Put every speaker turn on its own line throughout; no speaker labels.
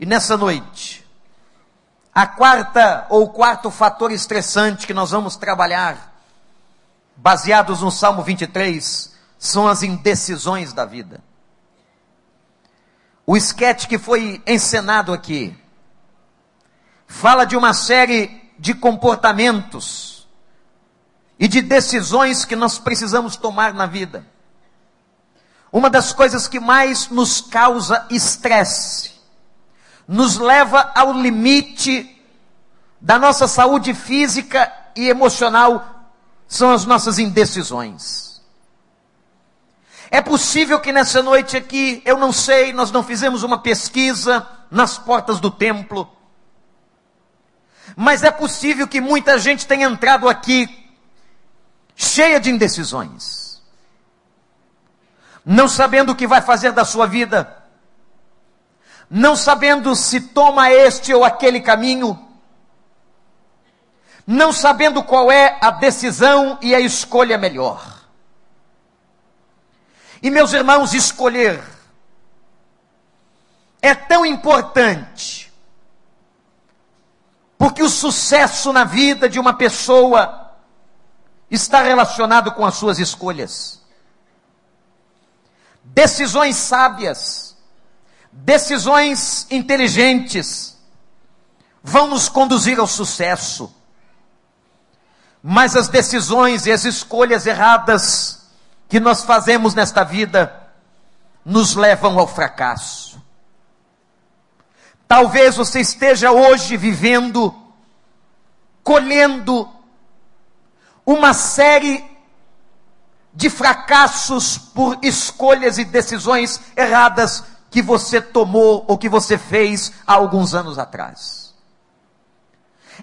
E nessa noite, a quarta ou quarto fator estressante que nós vamos trabalhar, baseados no Salmo 23, são as indecisões da vida. O esquete que foi encenado aqui fala de uma série de comportamentos e de decisões que nós precisamos tomar na vida. Uma das coisas que mais nos causa estresse, nos leva ao limite da nossa saúde física e emocional, são as nossas indecisões. É possível que nessa noite aqui, eu não sei, nós não fizemos uma pesquisa nas portas do templo, mas é possível que muita gente tenha entrado aqui cheia de indecisões, não sabendo o que vai fazer da sua vida, não sabendo se toma este ou aquele caminho, não sabendo qual é a decisão e a escolha melhor. E meus irmãos, escolher é tão importante, porque o sucesso na vida de uma pessoa está relacionado com as suas escolhas. Decisões sábias, decisões inteligentes, vão nos conduzir ao sucesso. Mas as decisões e as escolhas erradas que nós fazemos nesta vida nos levam ao fracasso. Talvez você esteja hoje vivendo, colhendo uma série de fracassos por escolhas e decisões erradas que você tomou ou que você fez há alguns anos atrás.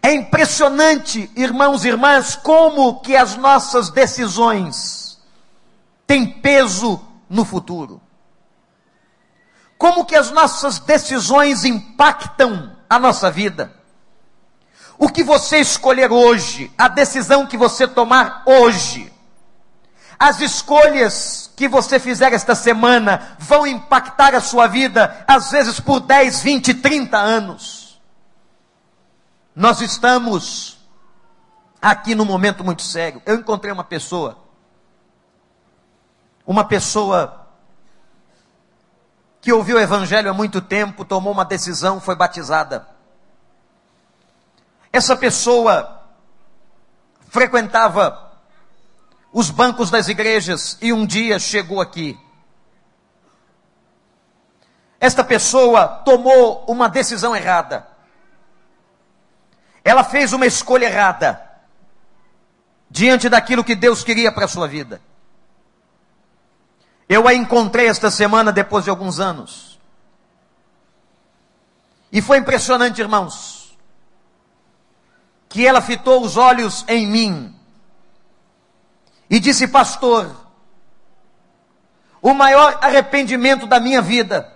É impressionante, irmãos e irmãs, como que as nossas decisões tem peso no futuro. Como que as nossas decisões impactam a nossa vida? O que você escolher hoje, a decisão que você tomar hoje, as escolhas que você fizer esta semana vão impactar a sua vida, às vezes por 10, 20, 30 anos. Nós estamos aqui num momento muito sério. Eu encontrei uma pessoa uma pessoa que ouviu o evangelho há muito tempo, tomou uma decisão, foi batizada. Essa pessoa frequentava os bancos das igrejas e um dia chegou aqui. Esta pessoa tomou uma decisão errada. Ela fez uma escolha errada diante daquilo que Deus queria para a sua vida. Eu a encontrei esta semana depois de alguns anos. E foi impressionante, irmãos, que ela fitou os olhos em mim e disse: Pastor, o maior arrependimento da minha vida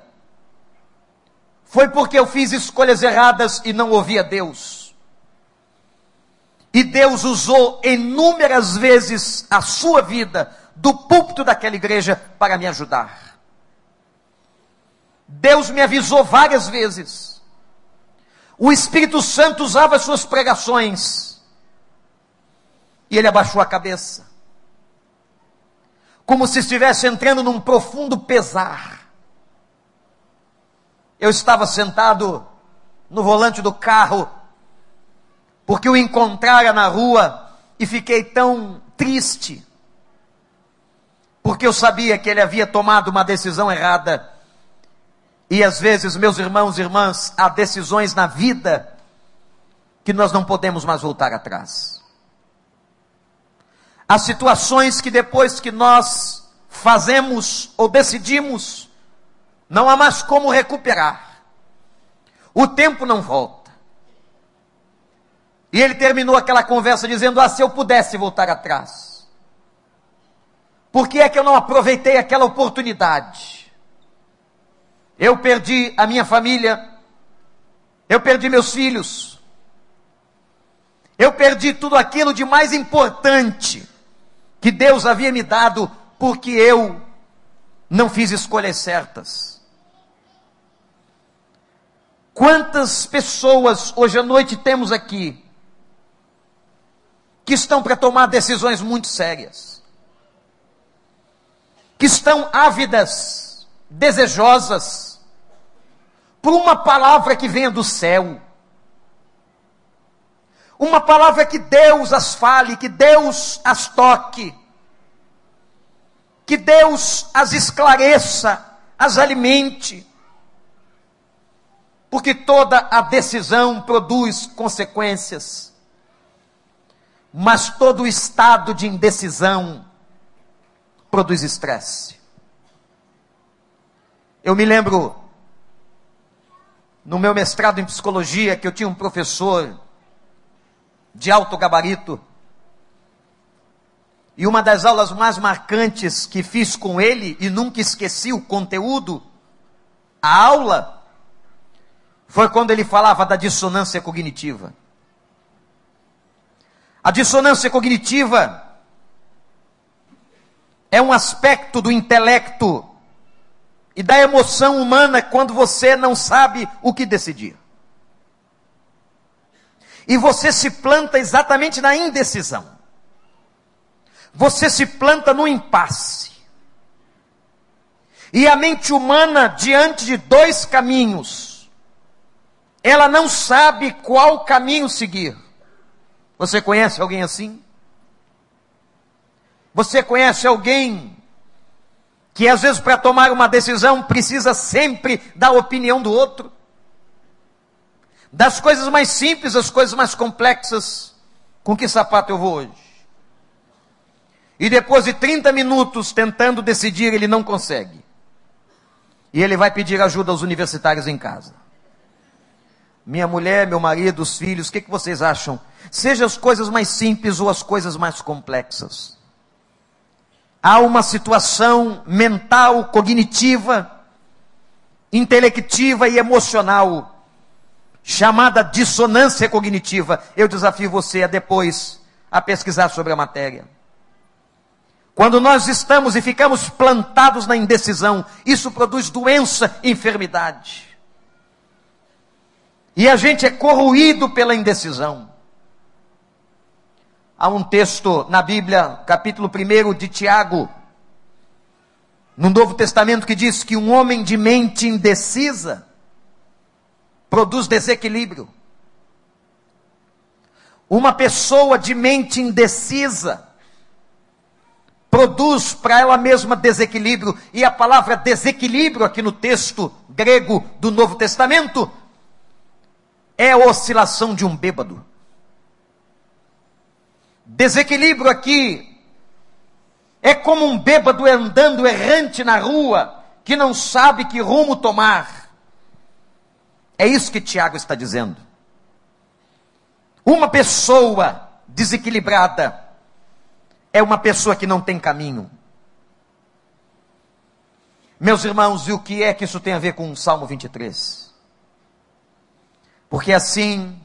foi porque eu fiz escolhas erradas e não ouvi a Deus. E Deus usou inúmeras vezes a sua vida do púlpito daquela igreja para me ajudar. Deus me avisou várias vezes. O Espírito Santo usava as suas pregações. E ele abaixou a cabeça. Como se estivesse entrando num profundo pesar. Eu estava sentado no volante do carro, porque o encontrara na rua e fiquei tão triste porque eu sabia que ele havia tomado uma decisão errada. E às vezes, meus irmãos e irmãs, há decisões na vida que nós não podemos mais voltar atrás. Há situações que depois que nós fazemos ou decidimos, não há mais como recuperar. O tempo não volta. E ele terminou aquela conversa dizendo: Ah, se eu pudesse voltar atrás. Por que é que eu não aproveitei aquela oportunidade? Eu perdi a minha família, eu perdi meus filhos, eu perdi tudo aquilo de mais importante que Deus havia me dado, porque eu não fiz escolhas certas. Quantas pessoas hoje à noite temos aqui que estão para tomar decisões muito sérias, que estão ávidas, desejosas, por uma palavra que venha do céu, uma palavra que Deus as fale, que Deus as toque, que Deus as esclareça, as alimente. Porque toda a decisão produz consequências. Mas todo estado de indecisão produz estresse. Eu me lembro, no meu mestrado em psicologia, que eu tinha um professor de alto gabarito. E uma das aulas mais marcantes que fiz com ele, e nunca esqueci o conteúdo, a aula, foi quando ele falava da dissonância cognitiva. A dissonância cognitiva é um aspecto do intelecto e da emoção humana quando você não sabe o que decidir. E você se planta exatamente na indecisão. Você se planta no impasse. E a mente humana, diante de dois caminhos, ela não sabe qual caminho seguir. Você conhece alguém assim? Você conhece alguém que às vezes para tomar uma decisão precisa sempre da opinião do outro? Das coisas mais simples às coisas mais complexas. Com que sapato eu vou hoje? E depois de 30 minutos tentando decidir, ele não consegue. E ele vai pedir ajuda aos universitários em casa. Minha mulher, meu marido, os filhos, o que, que vocês acham? Seja as coisas mais simples ou as coisas mais complexas. Há uma situação mental, cognitiva, intelectiva e emocional chamada dissonância cognitiva. Eu desafio você a depois a pesquisar sobre a matéria. Quando nós estamos e ficamos plantados na indecisão, isso produz doença e enfermidade. E a gente é corroído pela indecisão. Há um texto na Bíblia, capítulo 1 de Tiago, no Novo Testamento, que diz que um homem de mente indecisa produz desequilíbrio. Uma pessoa de mente indecisa produz para ela mesma desequilíbrio, e a palavra desequilíbrio aqui no texto grego do Novo Testamento é a oscilação de um bêbado. Desequilíbrio aqui é como um bêbado andando errante na rua, que não sabe que rumo tomar. É isso que Tiago está dizendo. Uma pessoa desequilibrada é uma pessoa que não tem caminho. Meus irmãos, e o que é que isso tem a ver com o Salmo 23? Porque assim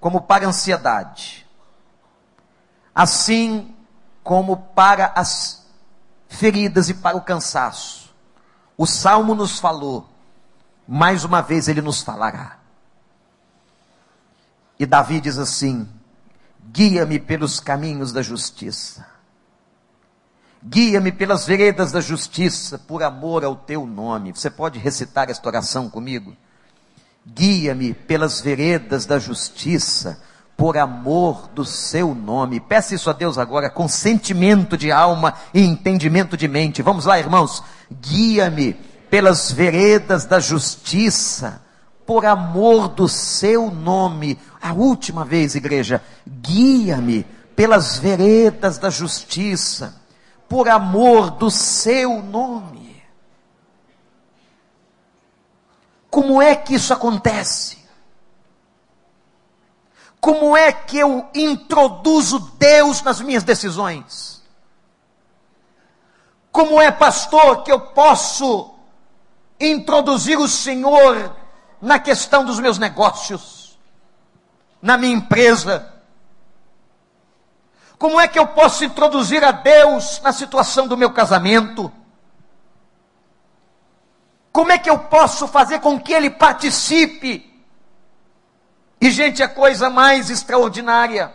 como para a ansiedade, assim como para as feridas e para o cansaço, o Salmo nos falou mais uma vez ele nos falará. E Davi diz assim: guia-me pelos caminhos da justiça, guia-me pelas veredas da justiça, por amor ao teu nome. Você pode recitar esta oração comigo? Guia-me pelas veredas da justiça, por amor do seu nome. Peça isso a Deus agora com sentimento de alma e entendimento de mente. Vamos lá, irmãos. Guia-me pelas veredas da justiça, por amor do seu nome. A última vez, igreja, guia-me pelas veredas da justiça, por amor do seu nome. Como é que isso acontece? Como é que eu introduzo Deus nas minhas decisões? Como é, pastor, que eu posso introduzir o Senhor na questão dos meus negócios, na minha empresa? Como é que eu posso introduzir a Deus na situação do meu casamento? Como é que eu posso fazer com que Ele participe E, gente, a coisa mais extraordinária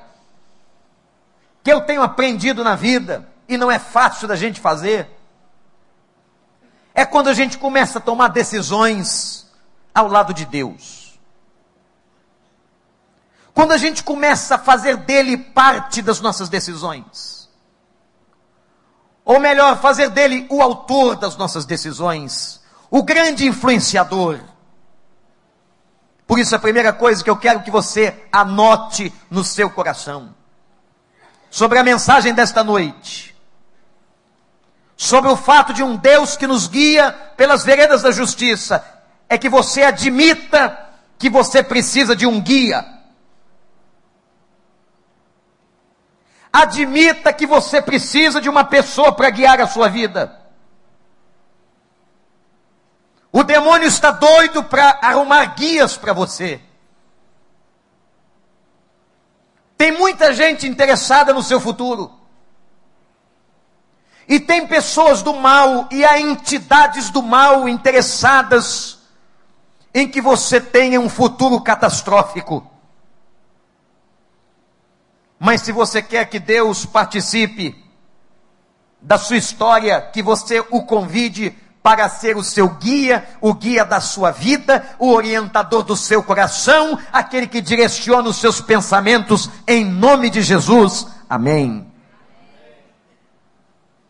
que eu tenho aprendido na vida, e não é fácil da gente fazer, é quando a gente começa a tomar decisões ao lado de Deus. Quando a gente começa a fazer dele parte das nossas decisões. Ou melhor, fazer dele o autor das nossas decisões, o grande influenciador. Por isso, a primeira coisa que eu quero que você anote no seu coração, sobre a mensagem desta noite, sobre o fato de um Deus que nos guia pelas veredas da justiça, é que você admita que você precisa de um guia. Admita que você precisa de uma pessoa para guiar a sua vida. O demônio está doido para arrumar guias para você. Tem muita gente interessada no seu futuro. E tem pessoas do mal e há entidades do mal interessadas em que você tenha um futuro catastrófico. Mas se você quer que Deus participe da sua história, que você o convide para ser o seu guia, o guia da sua vida, o orientador do seu coração, aquele que direciona os seus pensamentos em nome de Jesus. Amém.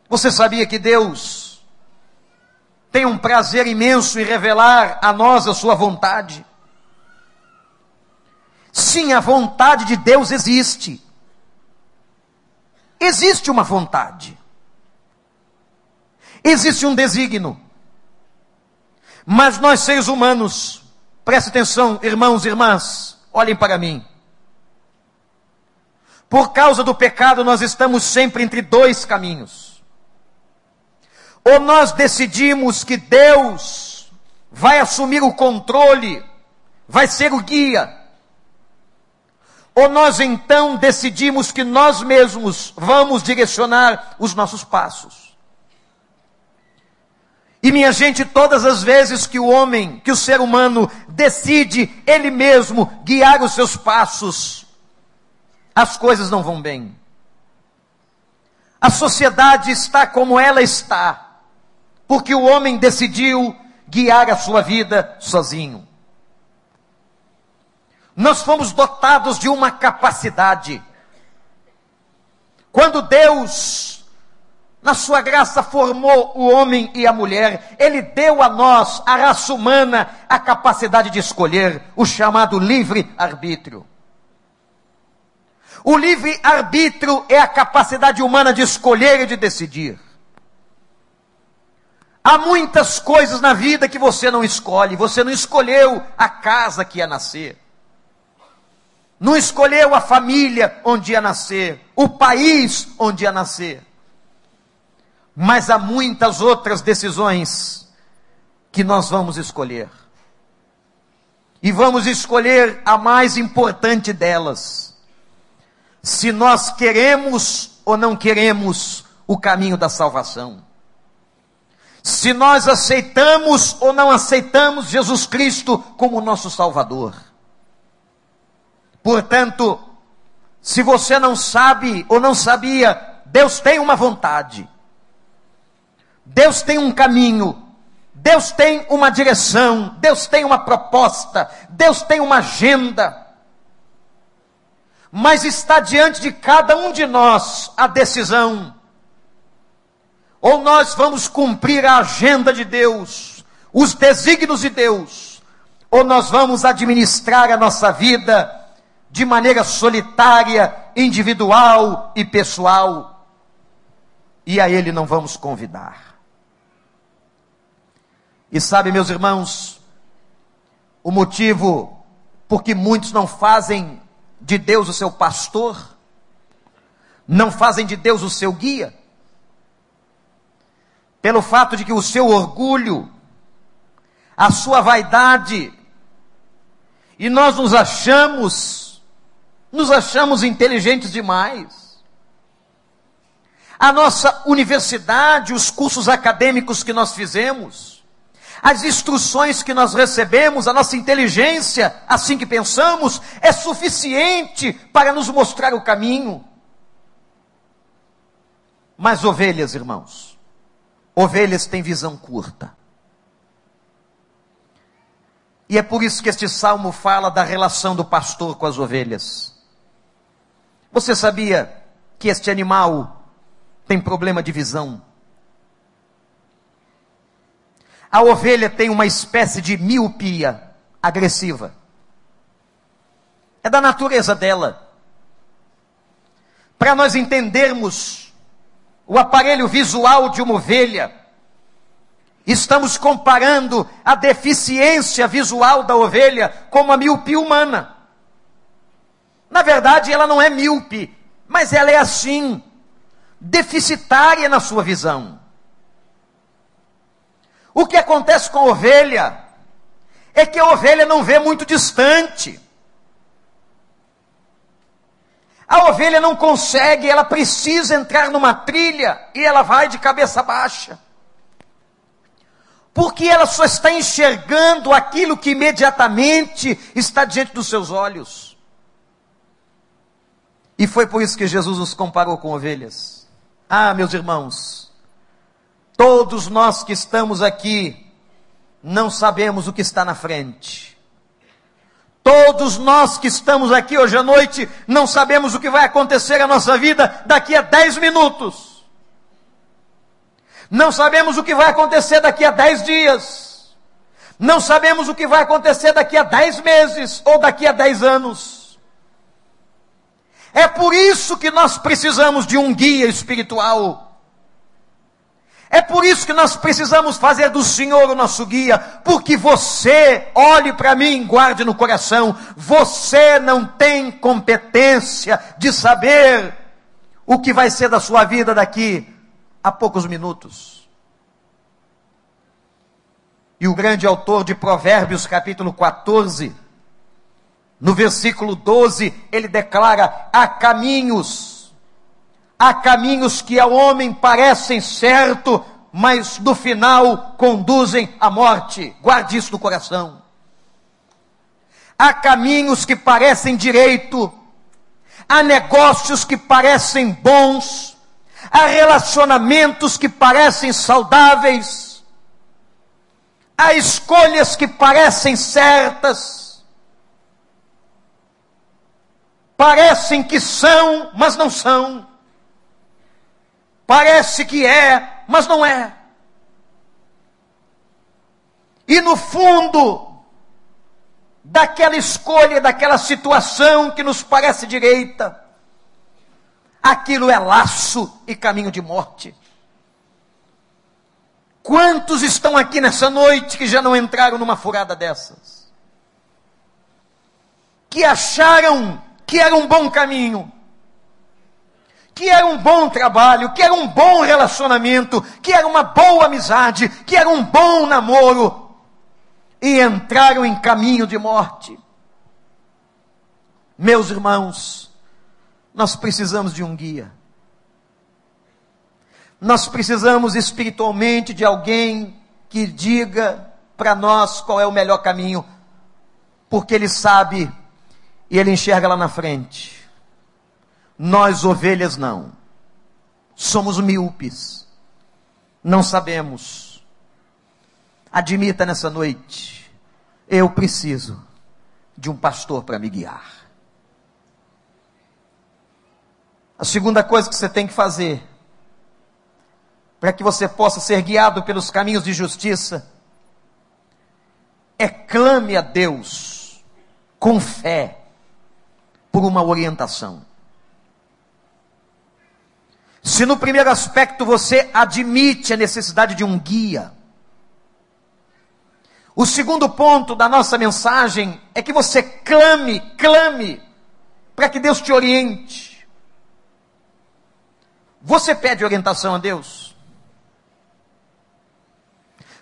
Você sabia que Deus tem um prazer imenso em revelar a nós a sua vontade? Sim, a vontade de Deus existe. Existe uma vontade. Existe um desígnio. Mas nós seres humanos, preste atenção, irmãos e irmãs, olhem para mim. Por causa do pecado, nós estamos sempre entre dois caminhos. Ou nós decidimos que Deus vai assumir o controle, vai ser o guia. Ou nós então decidimos que nós mesmos vamos direcionar os nossos passos. E minha gente, todas as vezes que o homem, que o ser humano decide ele mesmo guiar os seus passos, as coisas não vão bem. A sociedade está como ela está, porque o homem decidiu guiar a sua vida sozinho. Nós fomos dotados de uma capacidade. Quando Deus na sua graça formou o homem e a mulher, ele deu a nós, a raça humana, a capacidade de escolher, o chamado livre-arbítrio. O livre-arbítrio é a capacidade humana de escolher e de decidir. Há muitas coisas na vida que você não escolhe. Você não escolheu a casa que ia nascer. Não escolheu a família onde ia nascer. O país onde ia nascer. Mas há muitas outras decisões que nós vamos escolher. E vamos escolher a mais importante delas. Se nós queremos ou não queremos o caminho da salvação. Se nós aceitamos ou não aceitamos Jesus Cristo como nosso Salvador. Portanto, se você não sabe ou não sabia, Deus tem uma vontade. Deus tem um caminho, Deus tem uma direção, Deus tem uma proposta, Deus tem uma agenda. Mas está diante de cada um de nós a decisão. Ou nós vamos cumprir a agenda de Deus, os desígnios de Deus, ou nós vamos administrar a nossa vida de maneira solitária, individual e pessoal, e a Ele não vamos convidar. E sabe, meus irmãos, o motivo por que muitos não fazem de Deus o seu pastor, não fazem de Deus o seu guia, pelo fato de que o seu orgulho, a sua vaidade, e nós nos achamos, nos achamos inteligentes demais. A nossa universidade, os cursos acadêmicos que nós fizemos, As instruções que nós recebemos, a nossa inteligência, assim que pensamos, é suficiente para nos mostrar o caminho. Mas ovelhas, irmãos, ovelhas têm visão curta. E é por isso que este salmo fala da relação do pastor com as ovelhas. Você sabia que este animal tem problema de visão? A ovelha tem uma espécie de miopia agressiva. É da natureza dela. Para nós entendermos o aparelho visual de uma ovelha, Estamos comparando a deficiência visual da ovelha com a miopia humana. Na verdade, ela não é míope, mas ela é assim, deficitária na sua visão. O que acontece com a ovelha é que a ovelha não vê muito distante. A ovelha não consegue, ela precisa entrar numa trilha e ela vai de cabeça baixa porque ela só está enxergando aquilo que imediatamente está diante dos seus olhos. E foi por isso que Jesus nos comparou com ovelhas. Ah, meus irmãos, todos nós que estamos aqui não sabemos o que está na frente. Todos nós que estamos aqui hoje à noite não sabemos o que vai acontecer na nossa vida daqui a dez minutos. Não sabemos o que vai acontecer daqui a dez dias. Não sabemos o que vai acontecer daqui a dez meses ou daqui a dez anos. É por isso que nós precisamos de um guia espiritual. É por isso que nós precisamos fazer do Senhor o nosso guia, porque você, olhe para mim, guarde no coração, você não tem competência de saber o que vai ser da sua vida daqui há poucos minutos. E o grande autor de Provérbios, capítulo 14, no versículo 12, ele declara: há caminhos, há caminhos que ao homem parecem certo, mas no final conduzem à morte. Guarde isso no coração. Há caminhos que parecem direito, há negócios que parecem bons, há relacionamentos que parecem saudáveis, há escolhas que parecem certas, parecem que são, mas não são, parece que é, mas não é. E no fundo, daquela escolha, daquela situação que nos parece direita, aquilo é laço e caminho de morte. Quantos estão aqui nessa noite que já não entraram numa furada dessas? Que acharam que era um bom caminho, que era um bom trabalho, que era um bom relacionamento, que era uma boa amizade, que era um bom namoro, e entraram em caminho de morte. Meus irmãos, nós precisamos de um guia. Nós precisamos espiritualmente de alguém que diga para nós qual é o melhor caminho, porque ele sabe e ele enxerga lá na frente. Nós, ovelhas, não. Somos míopes. Não sabemos. Admita nessa noite, eu preciso de um pastor para me guiar. A segunda coisa que você tem que fazer, para que você possa ser guiado pelos caminhos de justiça, é clame a Deus com fé por uma orientação. Se no primeiro aspecto você admite a necessidade de um guia, o segundo ponto da nossa mensagem é que você clame, clame, para que Deus te oriente. Você pede orientação a Deus?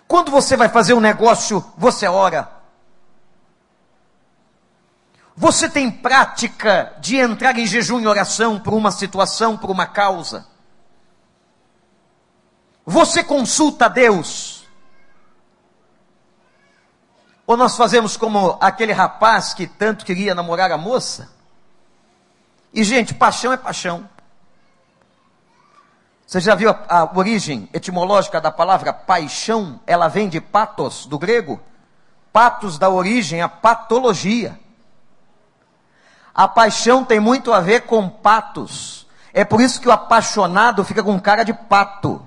Quando você vai fazer um negócio, você ora. Você tem prática de entrar em jejum e oração por uma situação, por uma causa? Você consulta a Deus? Ou nós fazemos como aquele rapaz que tanto queria namorar a moça? E, gente, paixão é paixão. Você já viu a, a, origem etimológica da palavra paixão? Ela vem de patos, do grego. Patos da origem, a patologia. A paixão tem muito a ver com patos. É por isso que o apaixonado fica com cara de pato.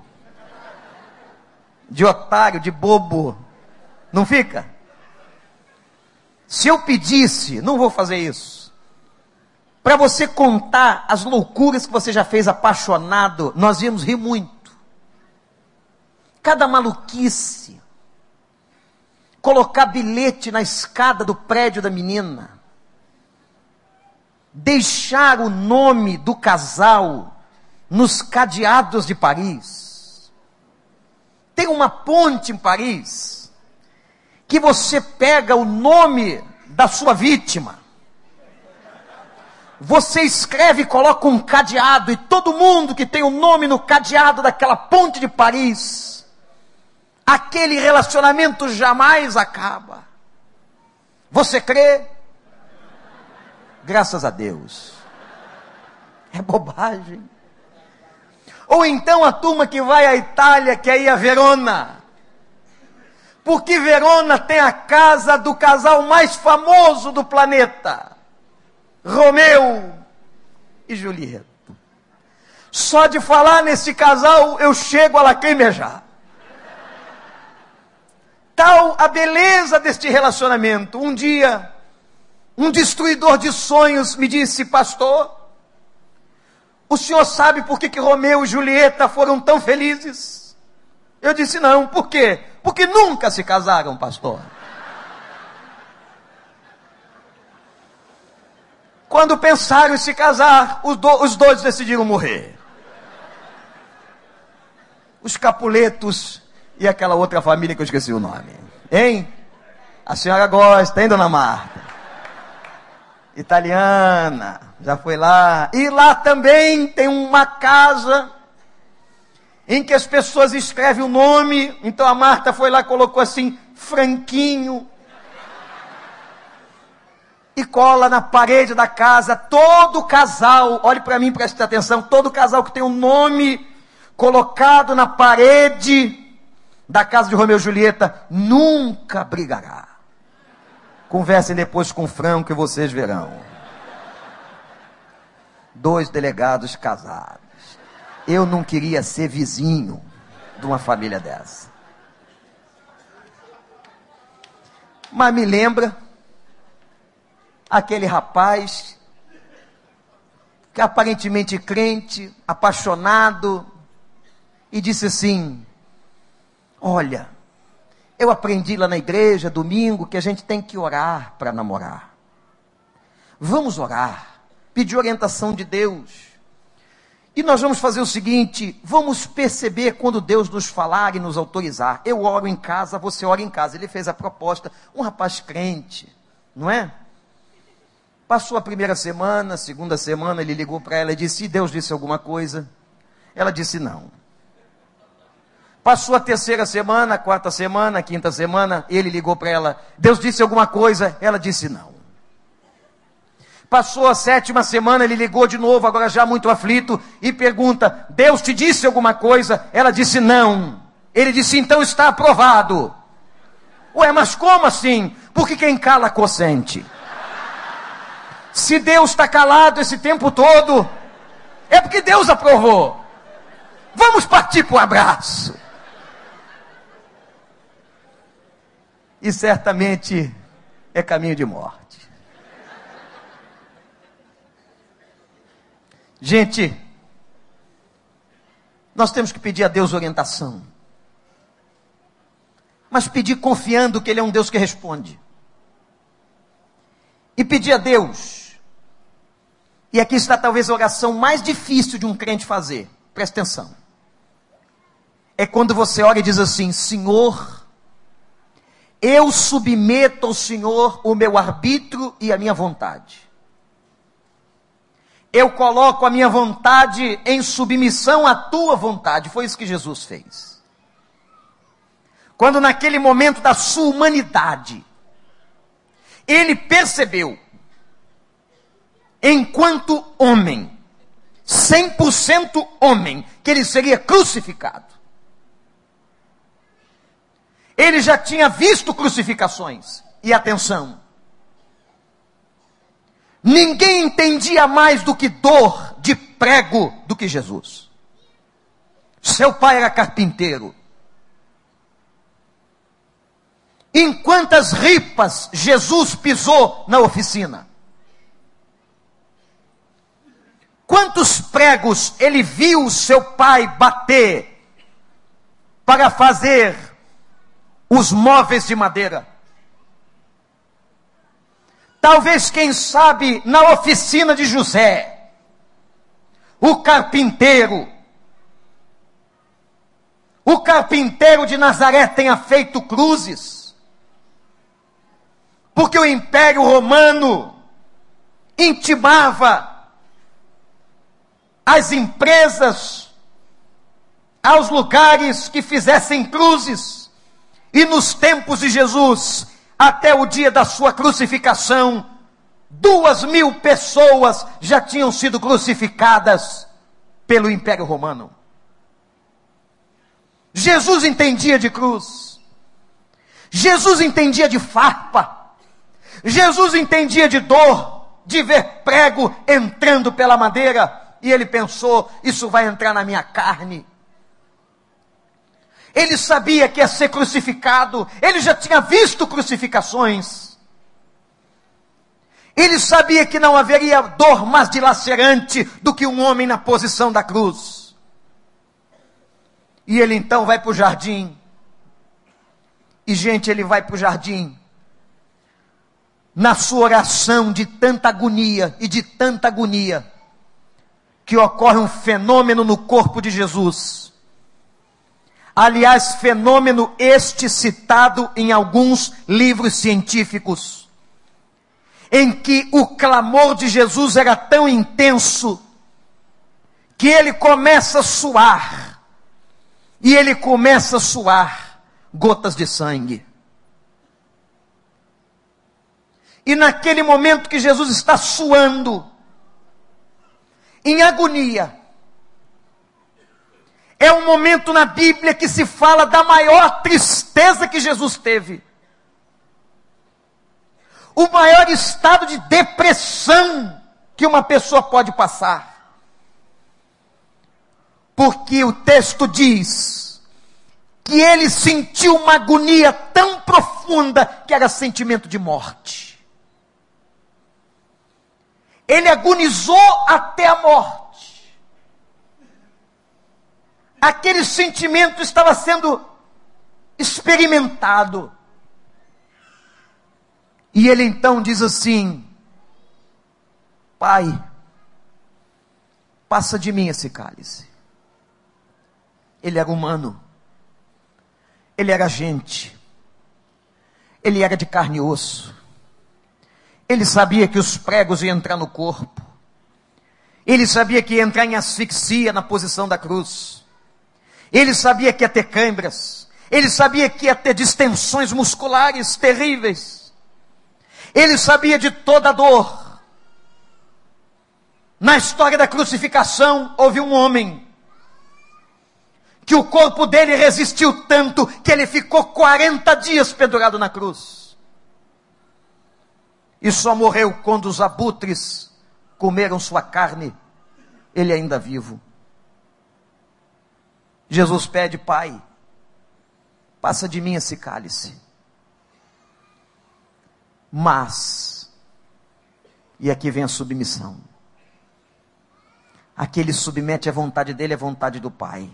De otário, de bobo. Não fica? Se eu pedisse, não vou fazer isso, para você contar as loucuras que você já fez apaixonado, nós íamos rir muito. Cada maluquice. Colocar bilhete na escada do prédio da menina. Deixar o nome do casal nos cadeados de Paris. Tem uma ponte em Paris que você pega o nome da sua vítima, você escreve e coloca um cadeado, e todo mundo que tem o nome no cadeado daquela ponte de Paris, aquele relacionamento jamais acaba. Você crê? Graças a Deus. É bobagem. Ou então a turma que vai à Itália, quer ir a Verona porque Verona tem a casa do casal mais famoso do planeta, Romeu e Julieta. Só de falar nesse casal eu chego a lacrimejar. Tal a beleza deste relacionamento. Um dia, um destruidor de sonhos me disse, pastor, o senhor sabe por que, que Romeu e Julieta foram tão felizes? Eu disse, não, por quê? Porque nunca se casaram, pastor. Quando pensaram em se casar, os, do, os dois decidiram morrer. Os Capuletos e aquela outra família que eu esqueci o nome. Hein? A senhora gosta, hein, dona Marta? Italiana, já foi lá. E lá também tem uma casa em que as pessoas escrevem o nome. Então a Marta foi lá e colocou assim, Franquinho. E cola na parede da casa. Todo casal, olhe para mim, preste atenção. Todo casal que tem um nome colocado na parede da casa de Romeu e Julieta nunca brigará. Conversem depois com o Franco e vocês verão. Dois delegados casados. Eu não queria ser vizinho de uma família dessa. Mas me lembra aquele rapaz que aparentemente crente, apaixonado, e disse assim: Olha, eu aprendi lá na igreja, domingo, que a gente tem que orar para namorar. Vamos orar, pedir orientação de Deus. E nós vamos fazer o seguinte: vamos perceber quando Deus nos falar e nos autorizar. Eu oro em casa, você ora em casa. Ele fez a proposta, um rapaz crente, não é? Passou a primeira semana, segunda semana, ele ligou para ela e disse: e Deus disse alguma coisa? Ela disse: não. Passou a terceira semana, quarta semana, quinta semana, ele ligou para ela: Deus disse alguma coisa? Ela disse: não. Passou a sétima semana, ele ligou de novo, agora já muito aflito, e pergunta: Deus te disse alguma coisa? Ela disse: Não. Ele disse: Então está aprovado. Ué, mas como assim? Porque quem cala consente. Se Deus está calado esse tempo todo, é porque Deus aprovou. Vamos partir para o abraço. E certamente é caminho de morte. Gente, nós temos que pedir a Deus orientação. Mas pedir confiando que Ele é um Deus que responde. E pedir a Deus. E aqui está talvez a oração mais difícil de um crente fazer. Presta atenção. É quando você ora e diz assim: Senhor, eu submeto ao Senhor o meu arbítrio e a minha vontade eu coloco a minha vontade em submissão à tua vontade. Foi isso que Jesus fez. Quando naquele momento da sua humanidade, Ele percebeu, enquanto homem, 100% homem, que ele seria crucificado. Ele já tinha visto crucificações. E atenção, ninguém entendia mais do que dor de prego do que Jesus. Seu pai era carpinteiro. Em quantas ripas Jesus pisou na oficina? Quantos pregos ele viu seu pai bater para fazer os móveis de madeira? Talvez, quem sabe, na oficina de José, o carpinteiro, o carpinteiro de Nazaré tenha feito cruzes, porque o Império Romano intimava às empresas, aos lugares que fizessem cruzes. E nos tempos de Jesus, até o dia da sua crucificação, duas mil pessoas já tinham sido crucificadas pelo Império Romano. Jesus entendia de cruz. Jesus entendia de farpa. Jesus entendia de dor, de ver prego entrando pela madeira e ele pensou: isso vai entrar na minha carne. Ele sabia que ia ser crucificado, ele já tinha visto crucificações. Ele sabia que não haveria dor mais dilacerante do que um homem na posição da cruz. E ele então vai para o jardim. E, gente, ele vai para o jardim. Na sua oração de tanta agonia e de tanta agonia que ocorre um fenômeno no corpo de Jesus. Aliás, fenômeno este citado em alguns livros científicos, em que o clamor de Jesus era tão intenso que ele começa a suar, e ele começa a suar gotas de sangue. E naquele momento que Jesus está suando, em agonia. É um momento na Bíblia que se fala da maior tristeza que Jesus teve. O maior estado de depressão que uma pessoa pode passar. Porque o texto diz que ele sentiu uma agonia tão profunda que era sentimento de morte. Ele agonizou até a morte. Aquele sentimento estava sendo experimentado. E ele então diz assim: Pai, passa de mim esse cálice. Ele era humano, ele era gente, ele era de carne e osso. Ele sabia que os pregos iam entrar no corpo. Ele sabia que ia entrar em asfixia na posição da cruz. Ele sabia que ia ter câimbras. Ele sabia que ia ter distensões musculares terríveis. Ele sabia de toda a dor. Na história da crucificação, houve um homem que o corpo dele resistiu tanto que ele ficou 40 dias pendurado na cruz e só morreu quando os abutres comeram sua carne, ele ainda vivo. Jesus pede, Pai, passa de mim esse cálice. Mas, e aqui vem a submissão. Aquele submete a vontade dele à vontade do Pai.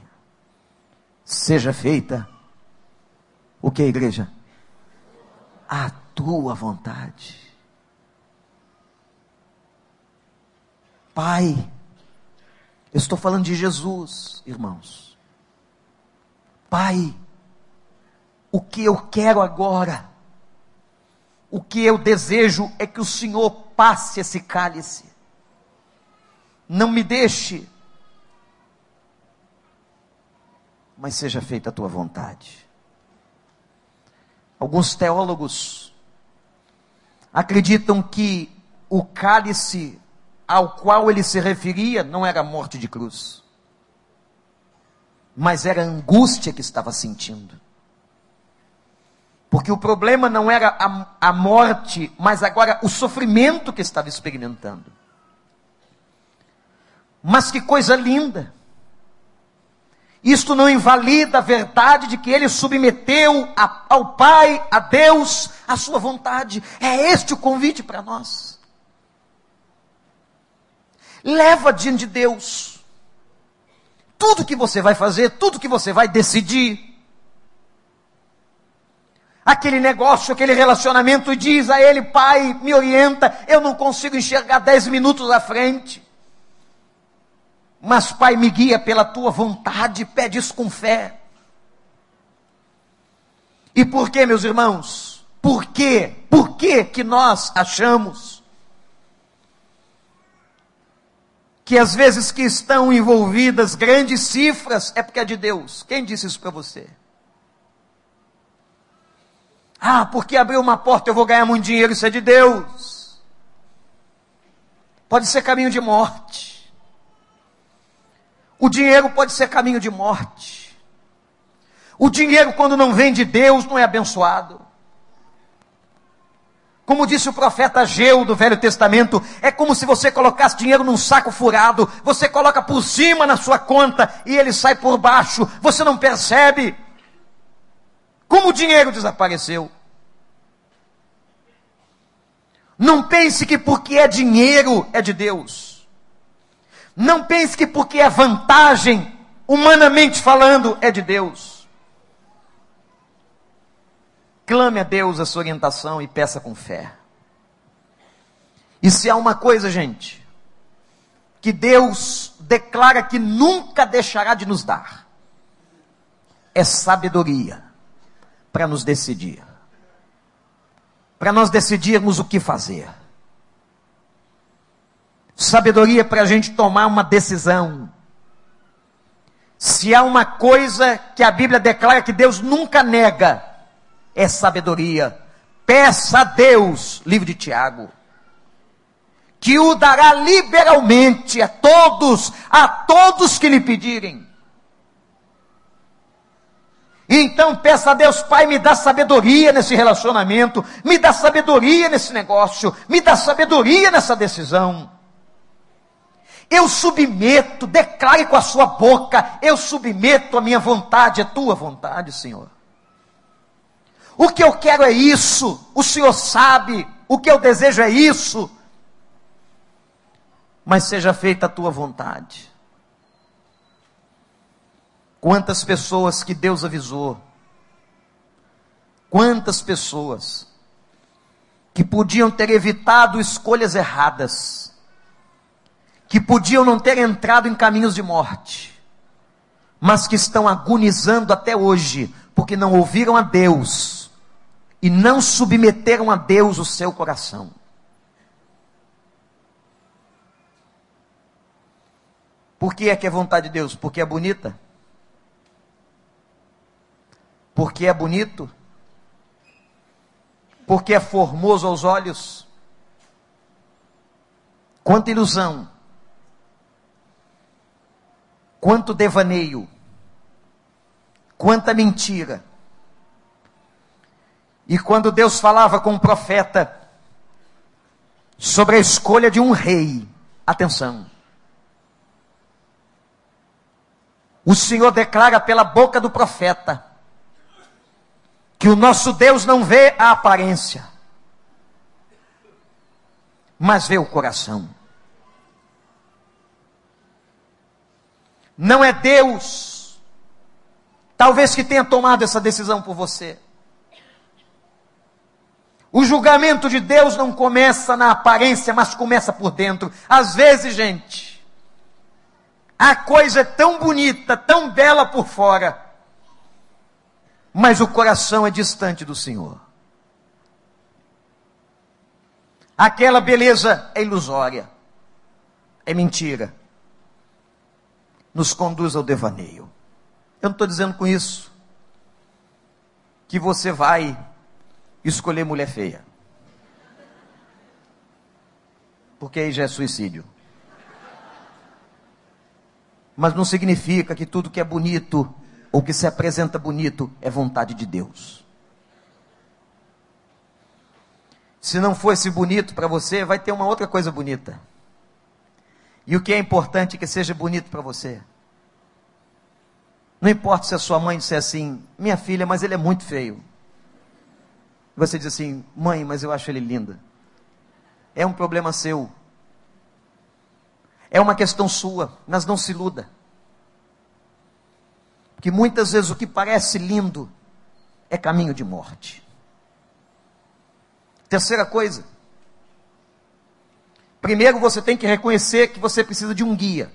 Seja feita o que, igreja? A tua vontade. Pai. Eu estou falando de Jesus, irmãos. Pai, o que eu quero agora, o que eu desejo é que o Senhor passe esse cálice. Não me deixe, mas seja feita a tua vontade. Alguns teólogos acreditam que o cálice ao qual ele se referia não era a morte de cruz, mas era a angústia que estava sentindo. Porque o problema não era a, a morte, mas agora o sofrimento que estava experimentando. Mas que coisa linda! Isto não invalida a verdade de que ele submeteu a, ao Pai, a Deus, a sua vontade. É este o convite para nós. Leva diante de Deus tudo que você vai fazer, tudo que você vai decidir. Aquele negócio, aquele relacionamento diz a ele, pai, me orienta, eu não consigo enxergar dez minutos à frente. Mas, Pai, me guia pela tua vontade, pede isso com fé. E por que, meus irmãos? Por quê? Por que que nós achamos que às vezes que estão envolvidas grandes cifras é porque é de Deus? Quem disse isso para você? Ah, porque abriu uma porta eu vou ganhar muito dinheiro, isso é de Deus. Pode ser caminho de morte. O dinheiro pode ser caminho de morte. O dinheiro, quando não vem de Deus, não é abençoado. Como disse o profeta Ageu do Velho Testamento, é como se você colocasse dinheiro num saco furado, você coloca por cima na sua conta e ele sai por baixo, você não percebe. Como o dinheiro desapareceu. Não pense que porque é dinheiro é de Deus. Não pense que porque é vantagem, humanamente falando, é de Deus. Clame a Deus a sua orientação e peça com fé. E se há uma coisa, gente, que Deus declara que nunca deixará de nos dar, é sabedoria para nos decidir. Para nós decidirmos o que fazer sabedoria para a gente tomar uma decisão. Se há uma coisa que a Bíblia declara que Deus nunca nega, é sabedoria. Peça a Deus, livro de Tiago, que o dará liberalmente a todos, a todos que lhe pedirem. Então peça a Deus, Pai, me dá sabedoria nesse relacionamento, me dá sabedoria nesse negócio, me dá sabedoria nessa decisão. Eu submeto, declare com a sua boca, eu submeto a minha vontade, a tua vontade, Senhor. O que eu quero é isso, o Senhor sabe, o que eu desejo é isso, mas seja feita a tua vontade. Quantas pessoas que Deus avisou, quantas pessoas que podiam ter evitado escolhas erradas, que podiam não ter entrado em caminhos de morte, mas que estão agonizando até hoje, porque não ouviram a Deus e não submeteram a Deus o seu coração. Por que é que é vontade de Deus? Porque é bonita? Porque é bonito? Porque é formoso aos olhos? Quanta ilusão quanto devaneio, quanta mentira. E quando Deus falava com o profeta sobre a escolha de um rei, atenção. O Senhor declara pela boca do profeta que o nosso Deus não vê a aparência, mas vê o coração. Não é Deus, talvez que tenha tomado essa decisão por você. O julgamento de Deus não começa na aparência, mas começa por dentro. Às vezes, gente, a coisa é tão bonita, tão bela por fora, mas o coração é distante do Senhor. Aquela beleza é ilusória, é mentira nos conduz ao devaneio. Eu não estou dizendo com isso que você vai escolher mulher feia. porque aí já é suicídio. Mas não significa que tudo que é bonito ou que se apresenta bonito é vontade de Deus. Se não fosse bonito para você, vai ter uma outra coisa bonita. E o que é importante é que seja bonito para você. Não importa se a sua mãe disser assim, minha filha, mas ele é muito feio. Você diz assim, mãe, mas eu acho ele lindo. É um problema seu. É uma questão sua, mas não se iluda. Que muitas vezes o que parece lindo é caminho de morte. Terceira coisa. Primeiro você tem que reconhecer que você precisa de um guia.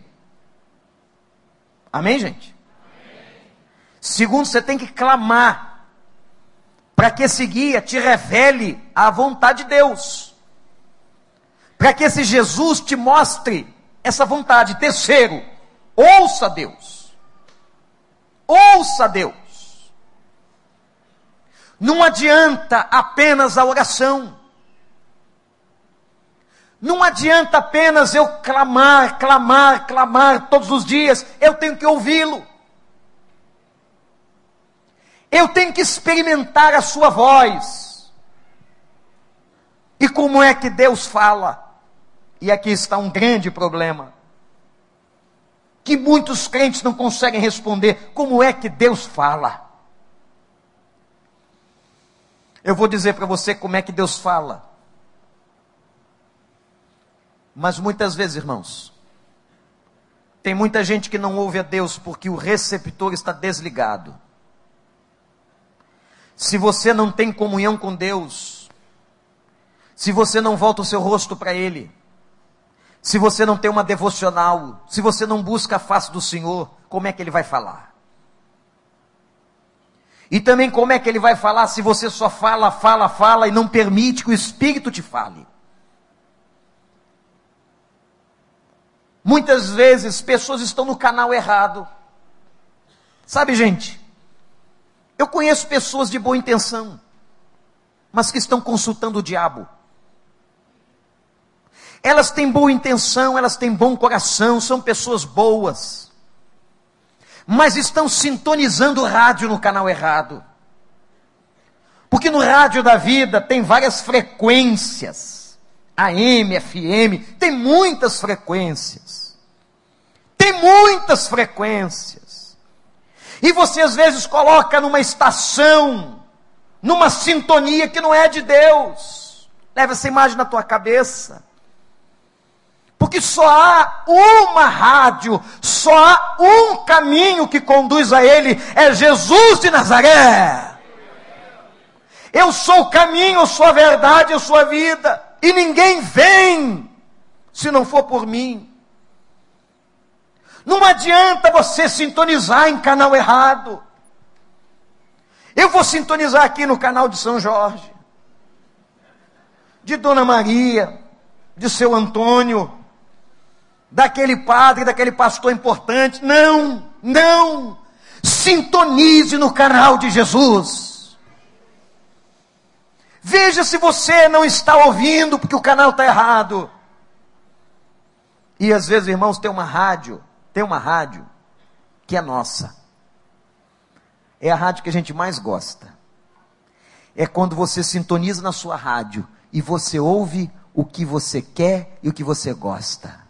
Amém, gente? Amém. Segundo, você tem que clamar para que esse guia te revele a vontade de Deus. Para que esse Jesus te mostre essa vontade. Terceiro, ouça Deus. Ouça Deus. Não adianta apenas a oração. Não adianta apenas eu clamar, clamar, clamar todos os dias. Eu tenho que ouvi-lo. Eu tenho que experimentar a sua voz. E como é que Deus fala? E aqui está um grande problema. Que muitos crentes não conseguem responder: como é que Deus fala? Eu vou dizer para você como é que Deus fala. Mas muitas vezes, irmãos, tem muita gente que não ouve a Deus porque o receptor está desligado. Se você não tem comunhão com Deus, se você não volta o seu rosto para Ele, se você não tem uma devocional, se você não busca a face do Senhor, como é que ele vai falar? E também como é que ele vai falar se você só fala, fala, fala e não permite que o Espírito te fale? Muitas vezes pessoas estão no canal errado. Sabe, gente? Eu conheço pessoas de boa intenção, mas que estão consultando o diabo. Elas têm boa intenção, elas têm bom coração, são pessoas boas. Mas estão sintonizando o rádio no canal errado. Porque no rádio da vida tem várias frequências. AM, FM, tem muitas frequências. Tem muitas frequências. E você às vezes coloca numa estação, numa sintonia que não é de Deus. Leva essa imagem na tua cabeça. Porque só há uma rádio, só há um caminho que conduz a Ele, é Jesus de Nazaré. Eu sou o caminho, eu sou a verdade, eu sou a vida. E ninguém vem se não for por mim. Não adianta você sintonizar em canal errado. Eu vou sintonizar aqui no canal de São Jorge, de Dona Maria, de seu Antônio, daquele padre, daquele pastor importante. Não, não. Sintonize no canal de Jesus. Veja se você não está ouvindo porque o canal está errado. E às vezes, irmãos, tem uma rádio, tem uma rádio que é nossa. É a rádio que a gente mais gosta. É quando você sintoniza na sua rádio e você ouve o que você quer e o que você gosta.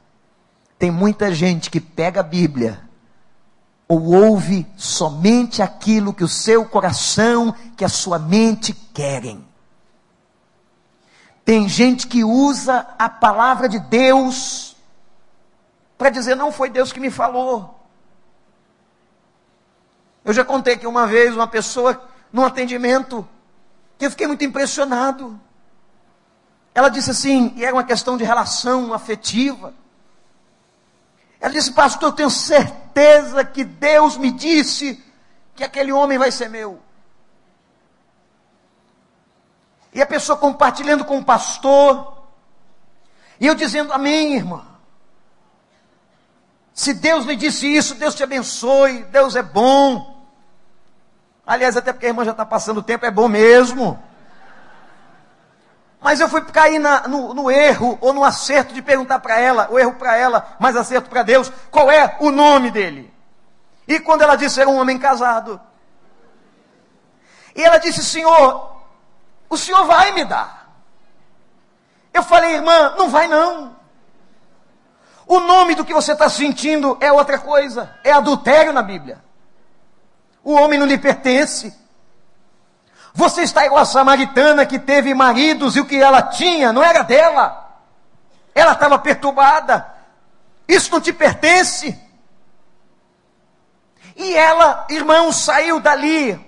Tem muita gente que pega a Bíblia ou ouve somente aquilo que o seu coração, que a sua mente querem. Tem gente que usa a palavra de Deus para dizer não foi Deus que me falou. Eu já contei que uma vez uma pessoa num atendimento que eu fiquei muito impressionado. Ela disse assim, e era uma questão de relação afetiva. Ela disse, pastor, eu tenho certeza que Deus me disse que aquele homem vai ser meu. E a pessoa compartilhando com o pastor, e eu dizendo, amém, irmã. Se Deus lhe disse isso, Deus te abençoe, Deus é bom. Aliás, até porque a irmã já está passando o tempo, é bom mesmo. Mas eu fui cair na, no, no, erro ou no acerto de perguntar para ela, o erro para ela, mas acerto para Deus, qual é o nome dele. E quando ela disse era um homem casado. E ela disse, Senhor, o Senhor vai me dar. Eu falei, irmã, não vai não. O nome do que você está sentindo é outra coisa, é adultério na Bíblia. O homem não lhe pertence. Você está igual a samaritana que teve maridos e o que ela tinha não era dela. Ela estava perturbada. Isso não te pertence. E ela, irmão, saiu dali.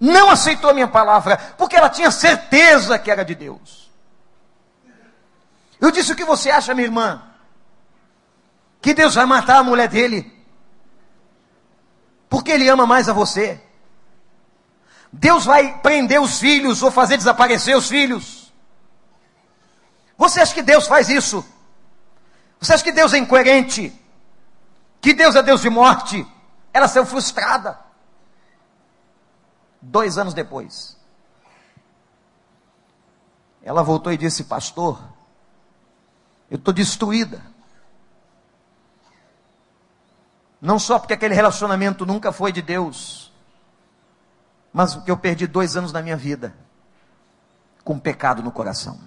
Não aceitou a minha palavra, porque ela tinha certeza que era de Deus. Eu disse: O que você acha, minha irmã? Que Deus vai matar a mulher dele? Porque ele ama mais a você. Deus vai prender os filhos ou fazer desaparecer os filhos. Você acha que Deus faz isso? Você acha que Deus é incoerente? Que Deus é Deus de morte? Ela saiu frustrada. Dois anos depois, ela voltou e disse: Pastor, eu estou destruída. Não só porque aquele relacionamento nunca foi de Deus, mas que eu perdi dois anos da minha vida com pecado no coração.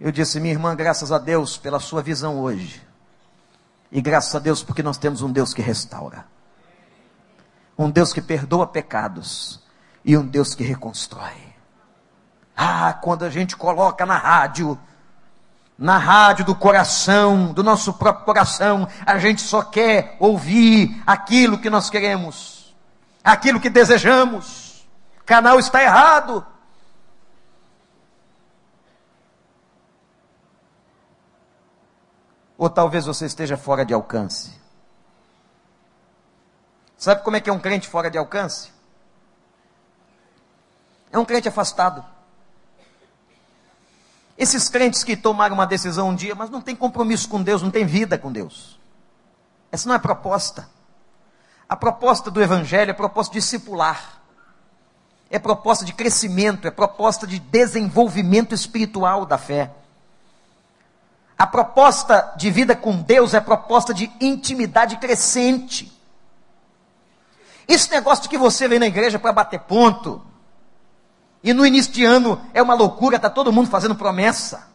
Eu disse, minha irmã, graças a Deus pela sua visão hoje. E graças a Deus porque nós temos um Deus que restaura. Um Deus que perdoa pecados. E um Deus que reconstrói. Ah, quando a gente coloca na rádio, na rádio do coração, do nosso próprio coração, a gente só quer ouvir aquilo que nós queremos aquilo que desejamos. O canal está errado. Ou talvez você esteja fora de alcance. Sabe como é que é um crente fora de alcance? É um crente afastado. Esses crentes que tomaram uma decisão um dia, mas não tem compromisso com Deus, não tem vida com Deus. Essa não é proposta. A proposta do Evangelho é proposta discipular, é proposta de crescimento, é proposta de desenvolvimento espiritual da fé. A proposta de vida com Deus é proposta de intimidade crescente. Esse negócio de que você vem na igreja para bater ponto, e no início de ano é uma loucura, está todo mundo fazendo promessa.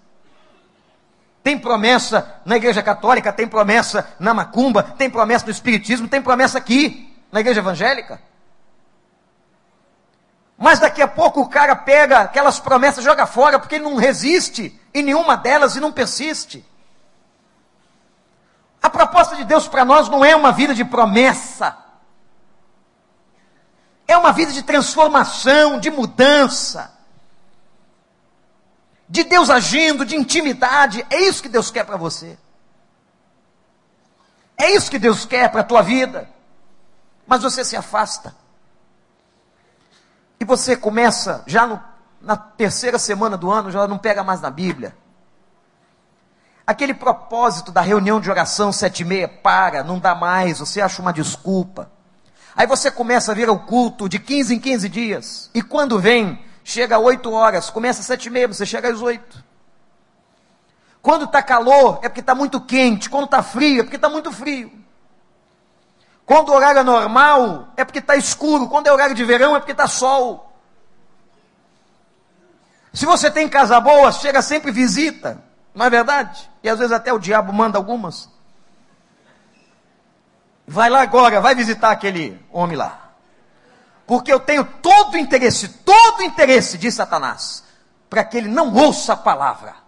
Tem promessa na igreja católica, tem promessa na macumba, tem promessa no espiritismo, tem promessa aqui, na igreja evangélica. Mas daqui a pouco o cara pega aquelas promessas joga fora, porque ele não resiste em nenhuma delas e não persiste. A proposta de Deus para nós não é uma vida de promessa, é uma vida de transformação, de mudança de Deus agindo, de intimidade. É isso que Deus quer para você. É isso que Deus quer para a tua vida. Mas você se afasta. E você começa, já no, na terceira semana do ano, já não pega mais na Bíblia. Aquele propósito da reunião de oração sete e meia para, não dá mais, você acha uma desculpa. Aí você começa a vir ao culto de 15 em 15 dias. E quando vem, chega às 8 horas, começa às 7 e meia, você chega às 8. Quando está calor, é porque está muito quente. Quando está frio, é porque está muito frio. Quando o horário é normal, é porque está escuro. Quando é horário de verão, é porque está sol. Se você tem casa boa, chega sempre visita. Não é verdade? E às vezes até o diabo manda algumas. Vai lá agora, vai visitar aquele homem lá. Porque eu tenho todo o interesse, todo o interesse de Satanás, para que ele não ouça a palavra.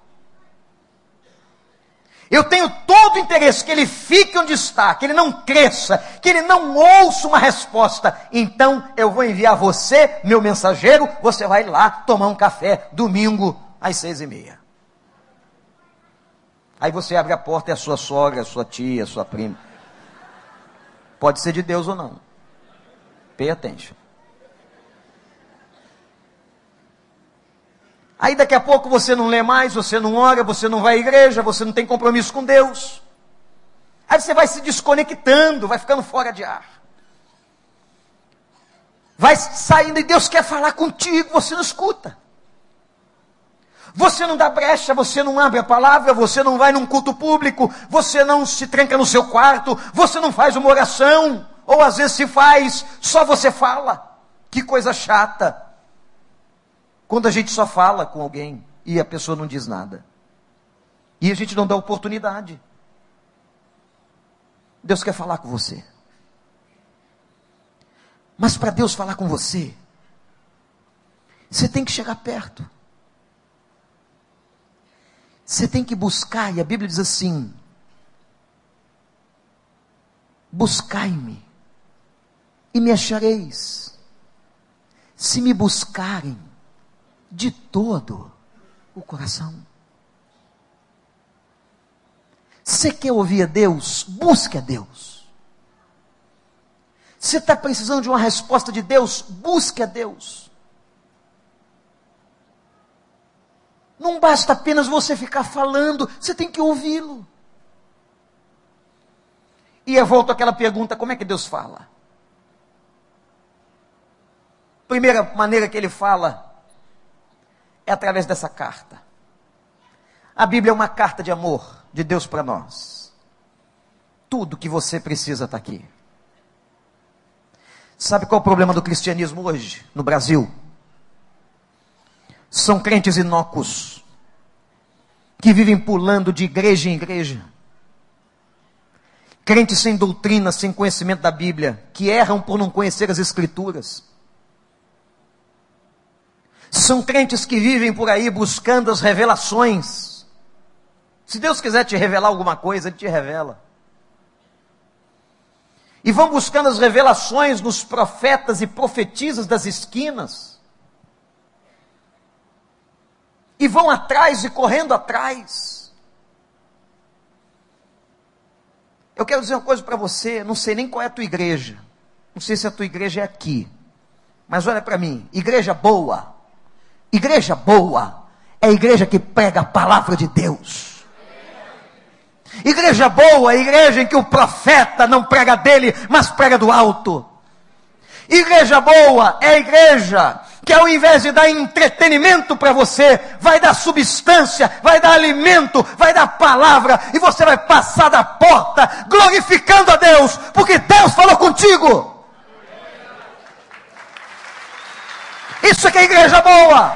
Eu tenho todo o interesse que ele fique onde está, que ele não cresça, que ele não ouça uma resposta. Então eu vou enviar você, meu mensageiro, você vai lá tomar um café domingo às seis e meia. Aí você abre a porta e a sua sogra, a sua tia, a sua prima. Pode ser de Deus ou não. Pay attention. Aí daqui a pouco você não lê mais, você não ora, você não vai à igreja, você não tem compromisso com Deus. Aí você vai se desconectando, vai ficando fora de ar. Vai saindo e Deus quer falar contigo, você não escuta. Você não dá brecha, você não abre a palavra, você não vai num culto público, você não se tranca no seu quarto, você não faz uma oração, ou às vezes se faz, só você fala. Que coisa chata. Quando a gente só fala com alguém e a pessoa não diz nada. E a gente não dá oportunidade. Deus quer falar com você. Mas para Deus falar com você, você tem que chegar perto. Você tem que buscar, e a Bíblia diz assim: Buscai-me, e me achareis, se me buscarem de todo o coração. Você quer ouvir a Deus? Busque a Deus. Você está precisando de uma resposta de Deus? Busque a Deus. Não basta apenas você ficar falando, você tem que ouvi-lo. E eu volto àquela pergunta: como é que Deus fala? Primeira maneira que ele fala é através dessa carta. A Bíblia é uma carta de amor de Deus para nós. Tudo que você precisa está aqui. Sabe qual é o problema do cristianismo hoje, no Brasil? São crentes inócuos, que vivem pulando de igreja em igreja. Crentes sem doutrina, sem conhecimento da Bíblia, que erram por não conhecer as Escrituras. São crentes que vivem por aí buscando as revelações se Deus quiser te revelar alguma coisa, Ele te revela. E vão buscando as revelações nos profetas e profetisas das esquinas. E vão atrás e correndo atrás. Eu quero dizer uma coisa para você, não sei nem qual é a tua igreja. Não sei se a tua igreja é aqui. Mas olha para mim, igreja boa. Igreja boa é a igreja que prega a palavra de Deus. Igreja boa, igreja em que o profeta não prega dele, mas prega do alto. Igreja boa é a igreja que ao invés de dar entretenimento para você, vai dar substância, vai dar alimento, vai dar palavra, e você vai passar da porta glorificando a Deus, porque Deus falou contigo. Isso é que é igreja boa.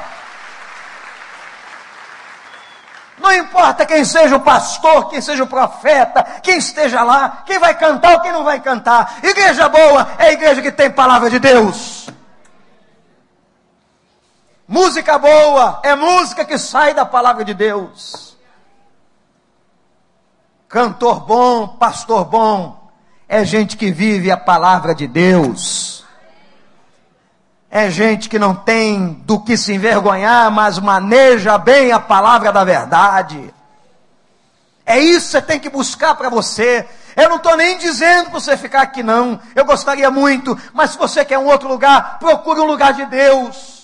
Não importa quem seja o pastor, quem seja o profeta, quem esteja lá, quem vai cantar ou quem não vai cantar. Igreja boa é a igreja que tem palavra de Deus. Música boa é música que sai da palavra de Deus. Cantor bom, pastor bom, é gente que vive a palavra de Deus. É gente que não tem do que se envergonhar, mas maneja bem a palavra da verdade. É isso que você tem que buscar para você. Eu não estou nem dizendo para você ficar aqui, não. Eu gostaria muito, mas se você quer um outro lugar, procure um lugar de Deus.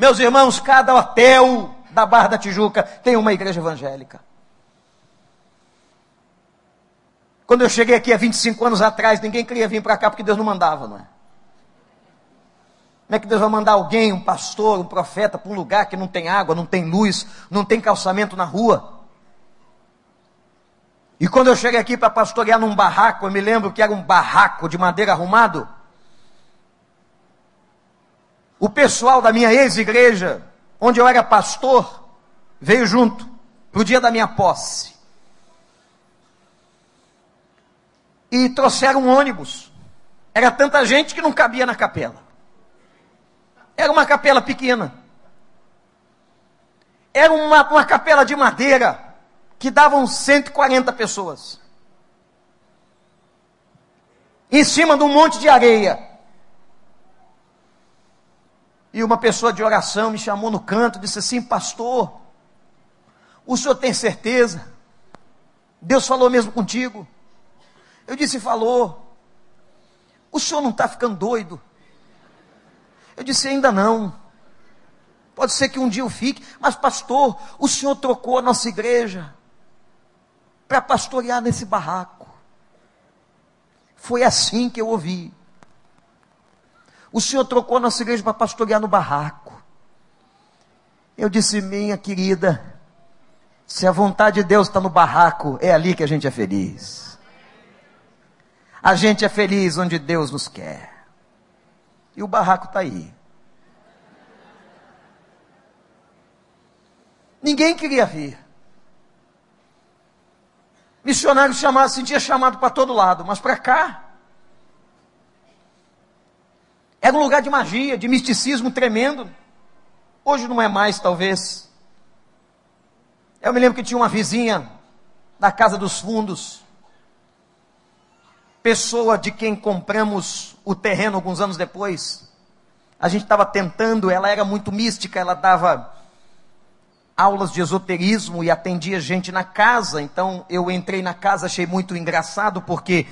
Meus irmãos, cada hotel da Barra da Tijuca tem uma igreja evangélica. Quando eu cheguei aqui há 25 anos atrás, ninguém queria vir para cá porque Deus não mandava, não é? Como é que Deus vai mandar alguém, um pastor, um profeta, para um lugar que não tem água, não tem luz, não tem calçamento na rua? E quando eu cheguei aqui para pastorear num barraco, eu me lembro que era um barraco de madeira arrumado. O pessoal da minha ex-igreja, onde eu era pastor, veio junto para o dia da minha posse. E trouxeram um ônibus. Era tanta gente que não cabia na capela. Era uma capela pequena. Era uma, uma capela de madeira que davam 140 pessoas. Em cima de um monte de areia. E uma pessoa de oração me chamou no canto e disse assim: Pastor, o senhor tem certeza? Deus falou mesmo contigo? Eu disse: Falou. O senhor não está ficando doido? Eu disse: ainda não. Pode ser que um dia eu fique, mas pastor, o senhor trocou a nossa igreja para pastorear nesse barraco. Foi assim que eu ouvi. O senhor trocou a nossa igreja para pastorear no barraco. Eu disse, minha querida, se a vontade de Deus está no barraco, é ali que a gente é feliz. A gente é feliz onde Deus nos quer. E o barraco está aí. Ninguém queria vir. Missionário chamado, sentia chamado para todo lado, mas para cá. Era um lugar de magia, de misticismo tremendo. Hoje não é mais, talvez. Eu me lembro que tinha uma vizinha na casa dos fundos, pessoa de quem compramos o terreno alguns anos depois. A gente estava tentando, ela era muito mística, ela dava aulas de esoterismo e atendia gente na casa. Então eu entrei na casa, achei muito engraçado porque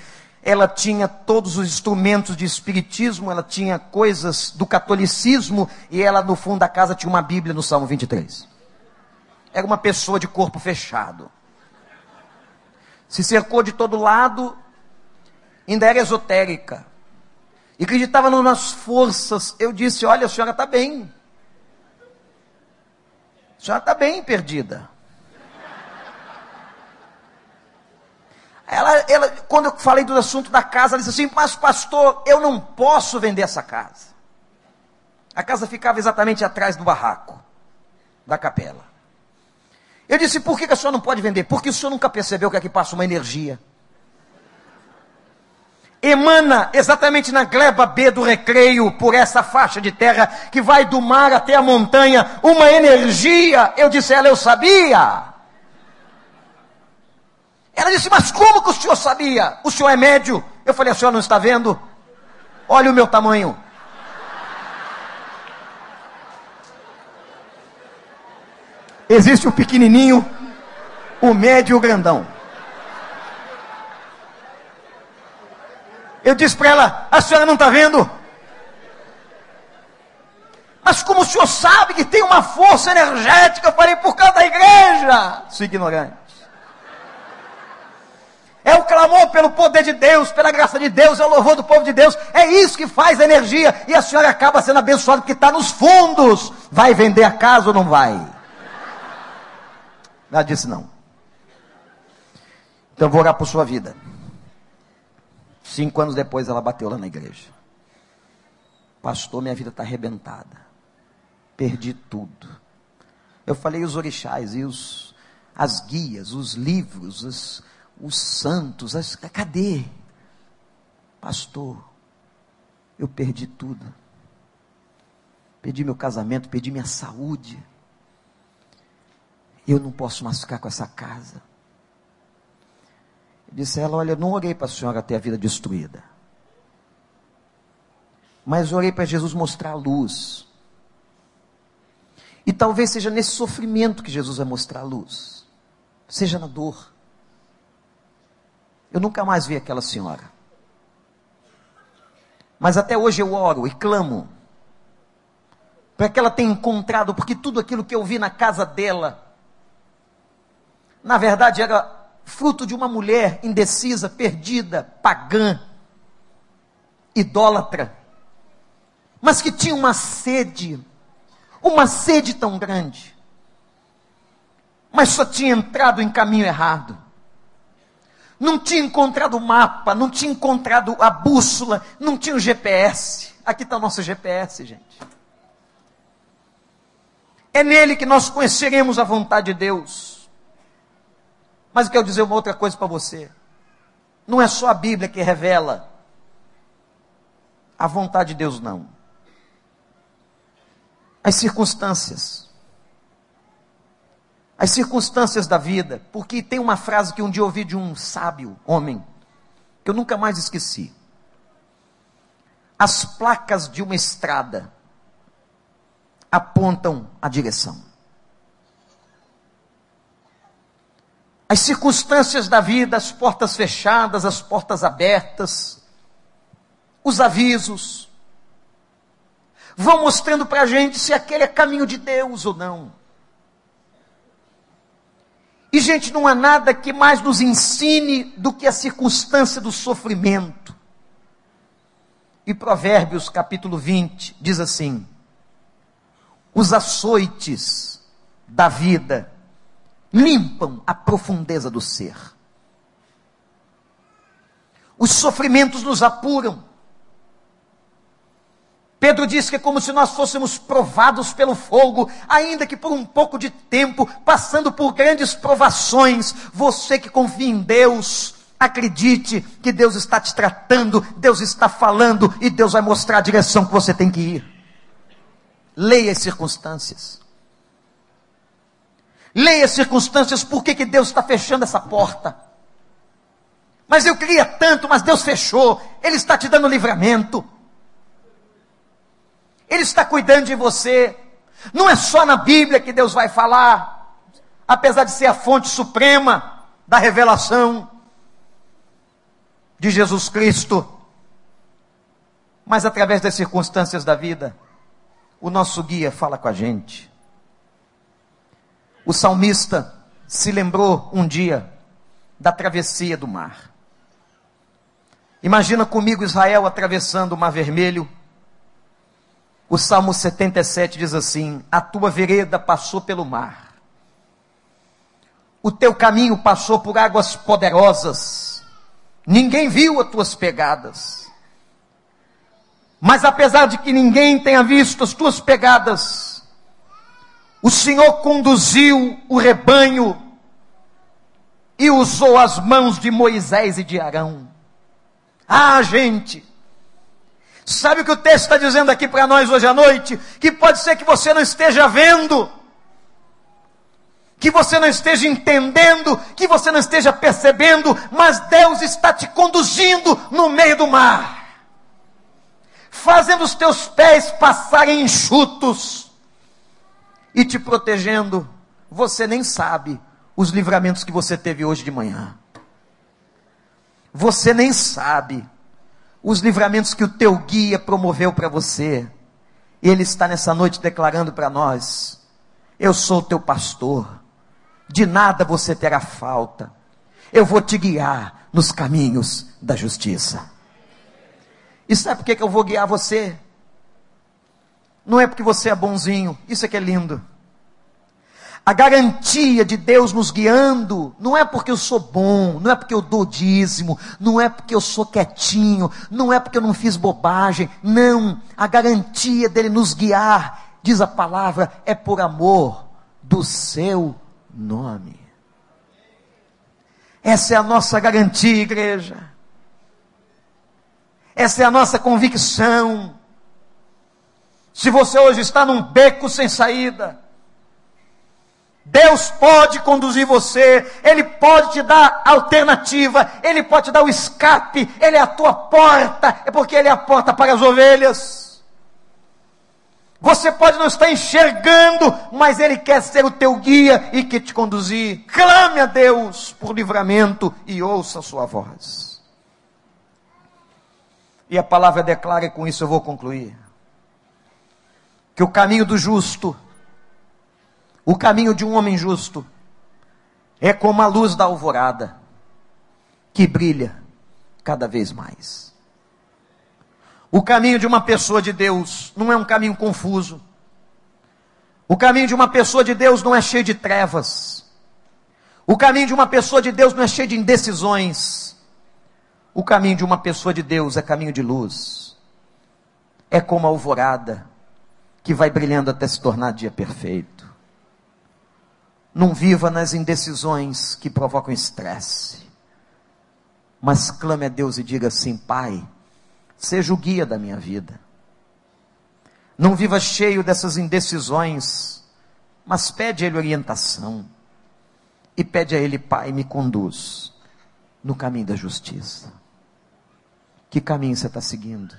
ela tinha todos os instrumentos de espiritismo, ela tinha coisas do catolicismo e ela no fundo da casa tinha uma Bíblia no Salmo 23. Era uma pessoa de corpo fechado. Se cercou de todo lado, ainda era esotérica. E acreditava nas forças. Eu disse: Olha, a senhora está bem. A senhora está bem perdida. Ela, ela, quando eu falei do assunto da casa, ela disse assim: Mas, pastor, eu não posso vender essa casa. A casa ficava exatamente atrás do barraco da capela. Eu disse: Por que, que a senhora não pode vender? Porque o senhor nunca percebeu que aqui passa uma energia. Emana exatamente na gleba B do recreio, por essa faixa de terra que vai do mar até a montanha, uma energia. Eu disse a ela: Eu sabia. Ela disse, mas como que o senhor sabia? O senhor é médio? Eu falei, a senhora não está vendo? Olha o meu tamanho. Existe o pequenininho, o médio e o grandão. Eu disse para ela, a senhora não está vendo? Mas como o senhor sabe que tem uma força energética? Eu falei, por causa da igreja. Sou ignorante. É o clamor pelo poder de Deus, pela graça de Deus, é o louvor do povo de Deus. É isso que faz a energia. E a senhora acaba sendo abençoada porque está nos fundos. Vai vender a casa ou não vai? Ela disse não. Então vou orar por sua vida. Cinco anos depois ela bateu lá na igreja. Pastor, minha vida está arrebentada. Perdi tudo. Eu falei os orixás e os, as guias, os livros, os, os santos, as, cadê? Pastor, eu perdi tudo. Perdi meu casamento, perdi minha saúde. Eu não posso mais ficar com essa casa. Eu disse a ela: Olha, não orei para a senhora ter a vida destruída. Mas orei para Jesus mostrar a luz. E talvez seja nesse sofrimento que Jesus vai mostrar a luz. Seja na dor. Eu nunca mais vi aquela senhora. Mas até hoje eu oro e clamo para que ela tenha encontrado, porque tudo aquilo que eu vi na casa dela, na verdade era fruto de uma mulher indecisa, perdida, pagã, idólatra, mas que tinha uma sede, uma sede tão grande, mas só tinha entrado em caminho errado não tinha encontrado o mapa, não tinha encontrado a bússola, não tinha o GPS. Aqui está o nosso GPS, gente. É nele que nós conheceremos a vontade de Deus. Mas eu quero dizer uma outra coisa para você. Não é só a Bíblia que revela a vontade de Deus, não. As circunstâncias as circunstâncias da vida, porque tem uma frase que um dia ouvi de um sábio homem, que eu nunca mais esqueci. As placas de uma estrada apontam a direção. As circunstâncias da vida, as portas fechadas, as portas abertas, os avisos, vão mostrando para a gente se aquele é caminho de Deus ou não. E, gente, não há nada que mais nos ensine do que a circunstância do sofrimento. E Provérbios capítulo 20 diz assim: os açoites da vida limpam a profundeza do ser. Os sofrimentos nos apuram. Pedro diz que é como se nós fôssemos provados pelo fogo, ainda que por um pouco de tempo, passando por grandes provações. Você que confia em Deus, acredite que Deus está te tratando, Deus está falando e Deus vai mostrar a direção que você tem que ir. Leia as circunstâncias. Leia as circunstâncias, por que, que Deus está fechando essa porta? Mas eu queria tanto, mas Deus fechou. Ele está te dando livramento. Ele está cuidando de você. Não é só na Bíblia que Deus vai falar, apesar de ser a fonte suprema da revelação de Jesus Cristo, mas através das circunstâncias da vida, o nosso guia fala com a gente. O salmista se lembrou um dia da travessia do mar. Imagina comigo Israel atravessando o Mar Vermelho. O Salmo 77 diz assim: A tua vereda passou pelo mar, o teu caminho passou por águas poderosas, ninguém viu as tuas pegadas. Mas apesar de que ninguém tenha visto as tuas pegadas, o Senhor conduziu o rebanho e usou as mãos de Moisés e de Arão. Ah, gente, sabe o que o texto está dizendo aqui para nós hoje à noite? Que pode ser que você não esteja vendo, que você não esteja entendendo, que você não esteja percebendo, mas Deus está te conduzindo no meio do mar, fazendo os teus pés passarem enxutos e te protegendo. Você nem sabe os livramentos que você teve hoje de manhã. Você nem sabe os livramentos que o teu guia promoveu para você. E ele está nessa noite declarando para nós: Eu sou o teu pastor, de nada você terá falta. Eu vou te guiar nos caminhos da justiça. E sabe por que, eu vou guiar você? Não é porque você é bonzinho, isso é que é lindo a garantia de Deus nos guiando, não é porque eu sou bom, não é porque eu dou dízimo, não é porque eu sou quietinho, não é porque eu não fiz bobagem, não. A garantia dele nos guiar, diz a palavra, é por amor do seu nome. Essa é a nossa garantia, igreja. Essa é a nossa convicção. Se você hoje está num beco sem saída, Deus pode conduzir você, Ele pode te dar alternativa, Ele pode te dar o escape, Ele é a tua porta, é porque Ele é a porta para as ovelhas. Você pode não estar enxergando, mas Ele quer ser o teu guia e que te conduzir. Clame a Deus por livramento e ouça a sua voz. E a palavra declara, e com isso eu vou concluir, que o caminho do justo o caminho de um homem justo é como a luz da alvorada, que brilha cada vez mais. O caminho de uma pessoa de Deus não é um caminho confuso. O caminho de uma pessoa de Deus não é cheio de trevas. O caminho de uma pessoa de Deus não é cheio de indecisões. O caminho de uma pessoa de Deus é caminho de luz. É como a alvorada que vai brilhando até se tornar dia perfeito. Não viva nas indecisões que provocam estresse. Mas clame a Deus e diga assim: Pai, seja o guia da minha vida. Não viva cheio dessas indecisões, mas pede a Ele orientação. E pede a Ele, Pai, me conduz no caminho da justiça. Que caminho você está seguindo?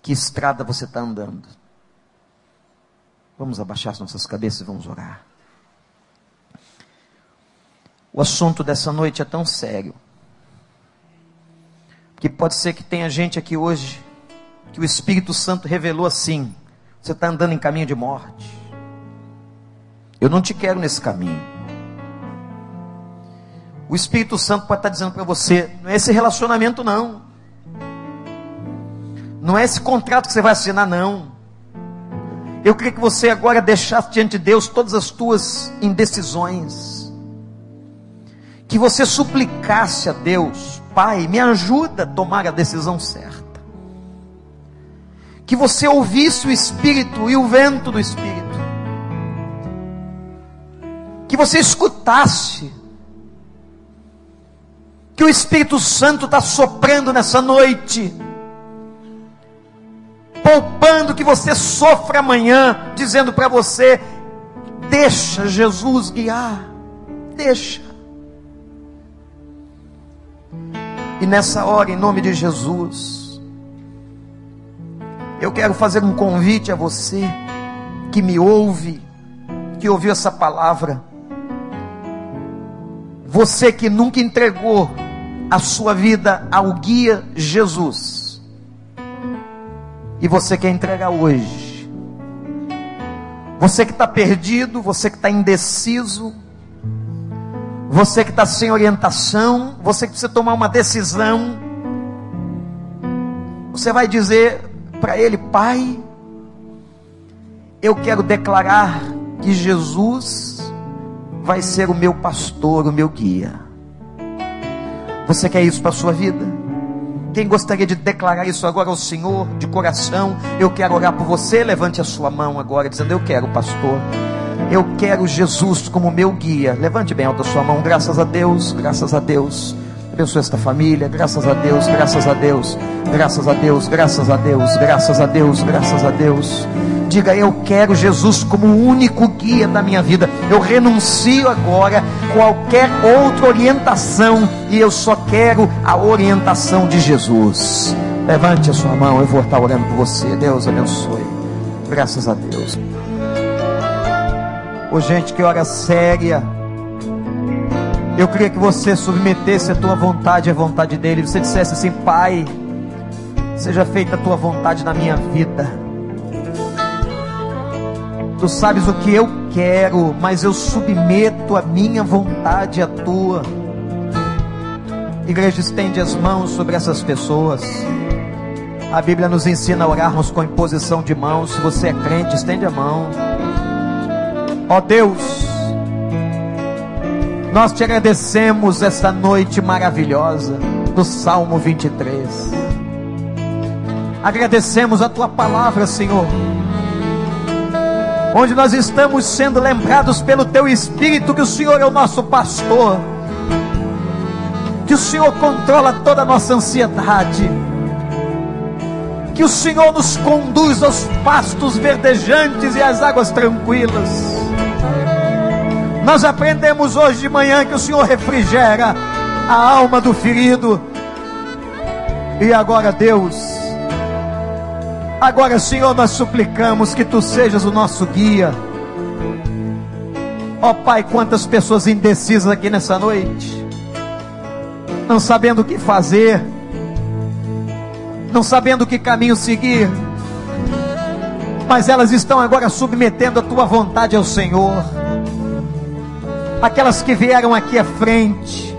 Que estrada você está andando? Vamos abaixar as nossas cabeças e vamos orar. O assunto dessa noite é tão sério. Que pode ser que tenha gente aqui hoje que o Espírito Santo revelou assim: você está andando em caminho de morte. Eu não te quero nesse caminho. O Espírito Santo pode estar dizendo para você: não é esse relacionamento, não. Não é esse contrato que você vai assinar, não. Eu queria que você agora deixasse diante de Deus todas as tuas indecisões. Que você suplicasse a Deus, Pai, me ajuda a tomar a decisão certa. Que você ouvisse o Espírito e o vento do Espírito. Que você escutasse. Que o Espírito Santo está soprando nessa noite poupando que você sofra amanhã, dizendo para você: deixa Jesus guiar, deixa. E nessa hora, em nome de Jesus, eu quero fazer um convite a você que me ouve, que ouviu essa palavra. Você que nunca entregou a sua vida ao guia Jesus e você quer entregar hoje. Você que está perdido, você que está indeciso, você que está sem orientação, você que precisa tomar uma decisão, você vai dizer para ele, Pai, eu quero declarar que Jesus vai ser o meu pastor, o meu guia. Você quer isso para a sua vida? Quem gostaria de declarar isso agora ao Senhor de coração? Eu quero orar por você. Levante a sua mão agora, dizendo: Eu quero, pastor. Eu quero Jesus como meu guia. Levante bem alta sua mão. Graças a Deus, graças a Deus. Abençoe esta família. Graças a Deus, graças a Deus, graças a Deus, graças a Deus, graças a Deus, graças a Deus. Diga, eu quero Jesus como o único guia da minha vida. Eu renuncio agora qualquer outra orientação e eu só quero a orientação de Jesus. Levante a sua mão, eu vou estar orando por você. Deus abençoe. Graças a Deus. Ô gente, que hora séria. Eu queria que você submetesse a tua vontade à vontade dele. Você dissesse assim: Pai, seja feita a tua vontade na minha vida. Tu sabes o que eu quero, mas eu submeto a minha vontade à tua. Igreja, estende as mãos sobre essas pessoas. A Bíblia nos ensina a orarmos com imposição de mãos. Se você é crente, estende a mão. Ó oh Deus, nós te agradecemos esta noite maravilhosa do Salmo 23. Agradecemos a tua palavra, Senhor onde nós estamos sendo lembrados pelo Teu Espírito que o Senhor é o nosso pastor, que o Senhor controla toda a nossa ansiedade, que o Senhor nos conduz aos pastos verdejantes e às águas tranquilas. Nós aprendemos hoje de manhã que o Senhor refrigera a alma do ferido. E agora, Deus, Agora, Senhor, nós suplicamos que tu sejas o nosso guia. Ó oh, Pai, quantas pessoas indecisas aqui nessa noite, não sabendo o que fazer, não sabendo que caminho seguir, mas elas estão agora submetendo a tua vontade ao Senhor. Aquelas que vieram aqui à frente,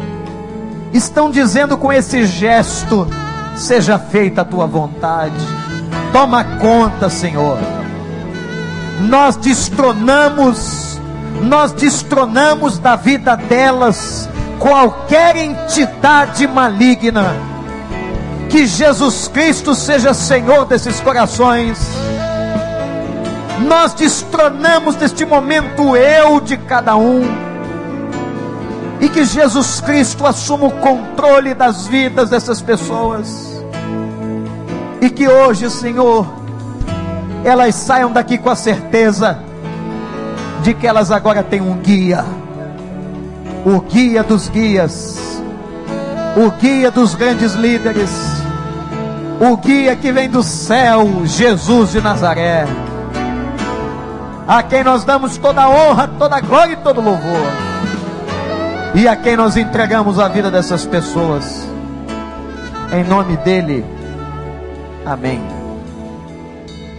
estão dizendo com esse gesto: seja feita a tua vontade. Toma conta, Senhor. Nós destronamos, nós destronamos da vida delas qualquer entidade maligna. Que Jesus Cristo seja Senhor desses corações. Nós destronamos neste momento o eu de cada um. E que Jesus Cristo assuma o controle das vidas dessas pessoas. E que hoje, Senhor, elas saiam daqui com a certeza de que elas agora têm um guia, o guia dos guias, o guia dos grandes líderes, o guia que vem do céu, Jesus de Nazaré, a quem nós damos toda a honra, toda a glória e todo louvor, e a quem nós entregamos a vida dessas pessoas, em nome dEle. Amém.